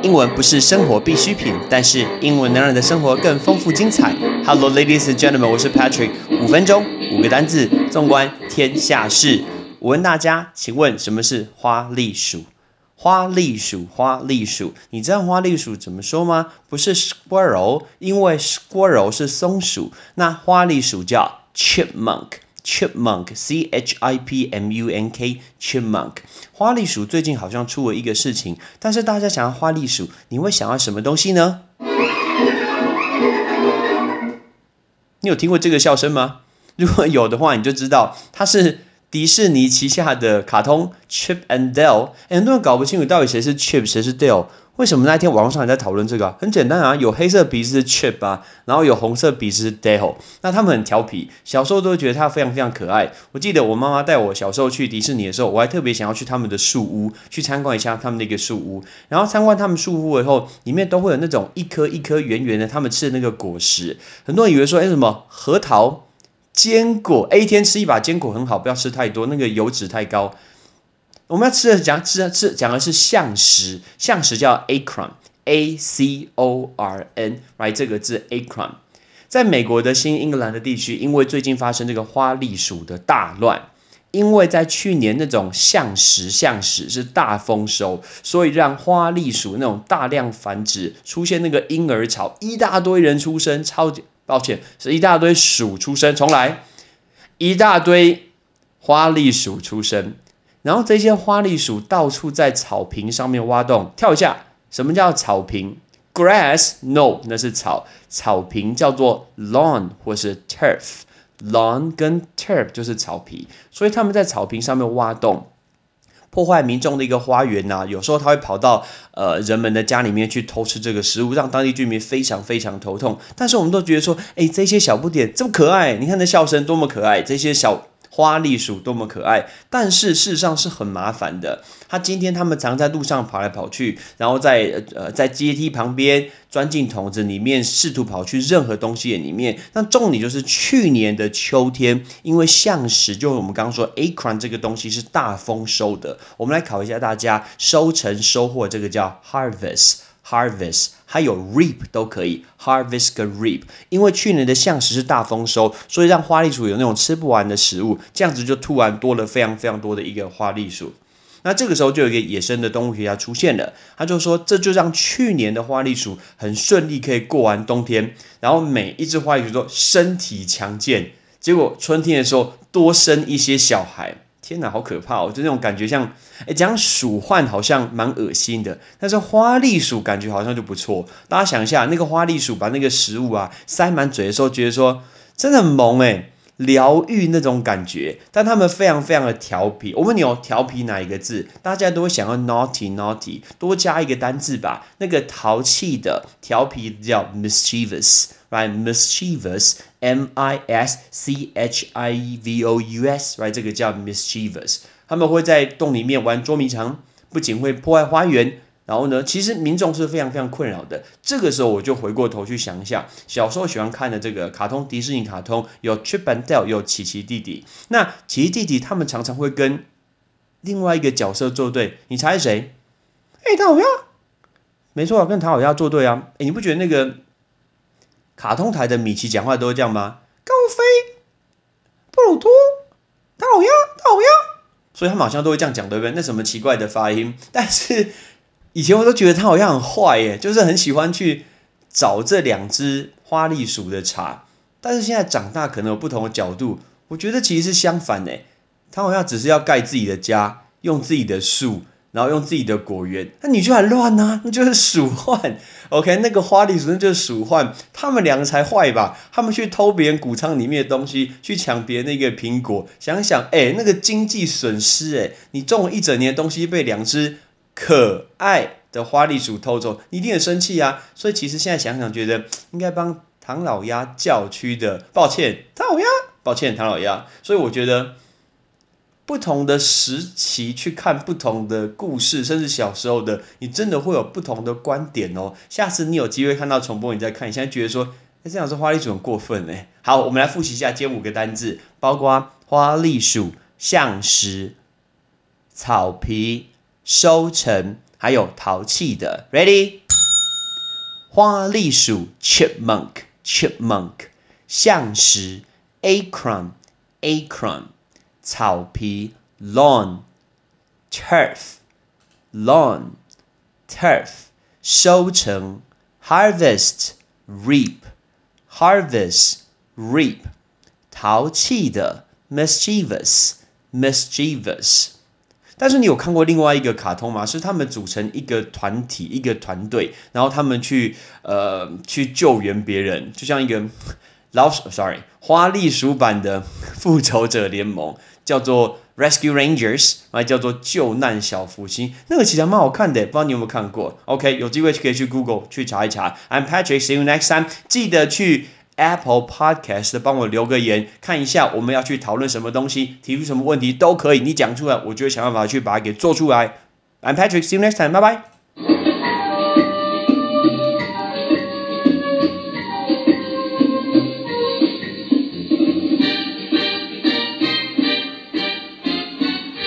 英文不是生活必需品，但是英文能让你的生活更丰富精彩。Hello, ladies and gentlemen，我是 Patrick。五分钟，五个单字，纵观天下事。我问大家，请问什么是花栗鼠？花栗鼠，花栗鼠，你知道花栗鼠怎么说吗？不是 squirrel，因为 squirrel 是松鼠，那花栗鼠叫 chipmunk。Chipmunk，C H I P M U N K，Chipmunk。花栗鼠最近好像出了一个事情，但是大家想要花栗鼠，你会想要什么东西呢？你有听过这个笑声吗？如果有的话，你就知道它是迪士尼旗下的卡通 Chip and Dale。很多人搞不清楚到底谁是 Chip，谁是 Dale。为什么那天网络上还在讨论这个？很简单啊，有黑色鼻子是 Chip 啊，然后有红色鼻子是 Dale。那他们很调皮，小时候都会觉得它非常非常可爱。我记得我妈妈带我小时候去迪士尼的时候，我还特别想要去他们的树屋去参观一下他们那个树屋。然后参观他们树屋以后，里面都会有那种一颗一颗圆圆的他们吃的那个果实。很多人以为说，哎，什么核桃、坚果，哎，一天吃一把坚果很好，不要吃太多，那个油脂太高。我们要吃的讲吃吃讲的是橡实，橡实叫 acorn，a c o r n，right 这个字 acorn，在美国的新英格兰的地区，因为最近发生这个花栗鼠的大乱，因为在去年那种橡实橡实是大丰收，所以让花栗鼠那种大量繁殖，出现那个婴儿潮，一大堆人出生，超级抱歉是一大堆鼠出生，重来，一大堆花栗鼠出生。然后这些花栗鼠到处在草坪上面挖洞跳一下。什么叫草坪？Grass？No，那是草。草坪叫做 lawn 或是 turf。Lawn 跟 turf 就是草皮，所以他们在草坪上面挖洞，破坏民众的一个花园呐。有时候他会跑到呃人们的家里面去偷吃这个食物，让当地居民非常非常头痛。但是我们都觉得说，哎，这些小不点这么可爱，你看那笑声多么可爱，这些小。花栗鼠多么可爱，但是事实上是很麻烦的。它今天它们常在路上跑来跑去，然后在呃在阶梯旁边钻进桶子里面，试图跑去任何东西里面。那重点就是去年的秋天，因为橡实，就是我们刚刚说 acorn 这个东西是大丰收的。我们来考一下大家，收成收获这个叫 harvest。Harvest 还有 reap 都可以，harvest 跟 reap，因为去年的橡实是大丰收，所以让花栗鼠有那种吃不完的食物，这样子就突然多了非常非常多的一个花栗鼠。那这个时候就有一个野生的动物学家出现了，他就说这就让去年的花栗鼠很顺利可以过完冬天，然后每一只花栗鼠都身体强健，结果春天的时候多生一些小孩。天哪，好可怕！哦！就那种感觉，像哎，讲鼠患好像蛮恶心的，但是花栗鼠感觉好像就不错。大家想一下，那个花栗鼠把那个食物啊塞满嘴的时候，觉得说真的很萌哎，疗愈那种感觉。但他们非常非常的调皮。我问你哦，调皮哪一个字？大家都会想要 naughty naughty，多加一个单字吧。那个淘气的、调皮叫 mischievous。right mischievous m i s c h i v o u s right 这个叫 mischievous，他们会在洞里面玩捉迷藏，不仅会破坏花园，然后呢，其实民众是非常非常困扰的。这个时候我就回过头去想一下，小时候喜欢看的这个卡通，迪士尼卡通有 Chip and Dale，有奇奇弟弟。那奇奇弟弟他们常常会跟另外一个角色作对，你猜谁？哎，唐老鸭，没错，跟唐老鸭作对啊。哎，你不觉得那个？卡通台的米奇讲话都会这样吗？高飞、布鲁托、大老鸭、大老鸭，所以他们好像都会这样讲，对不对？那什么奇怪的发音？但是以前我都觉得他好像很坏耶，就是很喜欢去找这两只花栗鼠的茬。但是现在长大，可能有不同的角度，我觉得其实是相反诶。他好像只是要盖自己的家，用自己的树。然后用自己的果园，那你就很乱呐，那就是鼠患。OK，那个花栗鼠那就是鼠患，他们两个才坏吧？他们去偷别人谷仓里面的东西，去抢别人那个苹果，想想，哎，那个经济损失，哎，你种了一整年的东西被两只可爱的花栗鼠偷走，你一定很生气啊。所以其实现在想想，觉得应该帮唐老鸭叫屈的，抱歉，唐老鸭，抱歉，唐老鸭。所以我觉得。不同的时期去看不同的故事，甚至小时候的，你真的会有不同的观点哦。下次你有机会看到重播，你再看，你现在觉得说，哎，这样说花栗鼠很过分哎。好，我们来复习一下，今五个单字，包括花栗鼠、橡实、草皮、收成、还有淘气的。Ready？花栗鼠 （chipmunk），chipmunk，橡实 （acorn），acorn，草皮 （lawn），turf，lawn，turf，收成 （harvest），reap，harvest，reap，淘气的 （mischievous），mischievous。但是你有看过另外一个卡通吗？是他们组成一个团体、一个团队，然后他们去呃去救援别人，就像一个 老鼠，sorry，花栗鼠版的复仇者联盟，叫做 Rescue Rangers，还叫做救难小福星。那个其实蛮好看的，不知道你有没有看过？OK，有机会可以去 Google 去查一查。I'm Patrick，see you next time。记得去。Apple Podcast 帮我留个言，看一下我们要去讨论什么东西，提出什么问题都可以，你讲出来，我就会想办法去把它给做出来。I'm Patrick，see you next time，拜拜。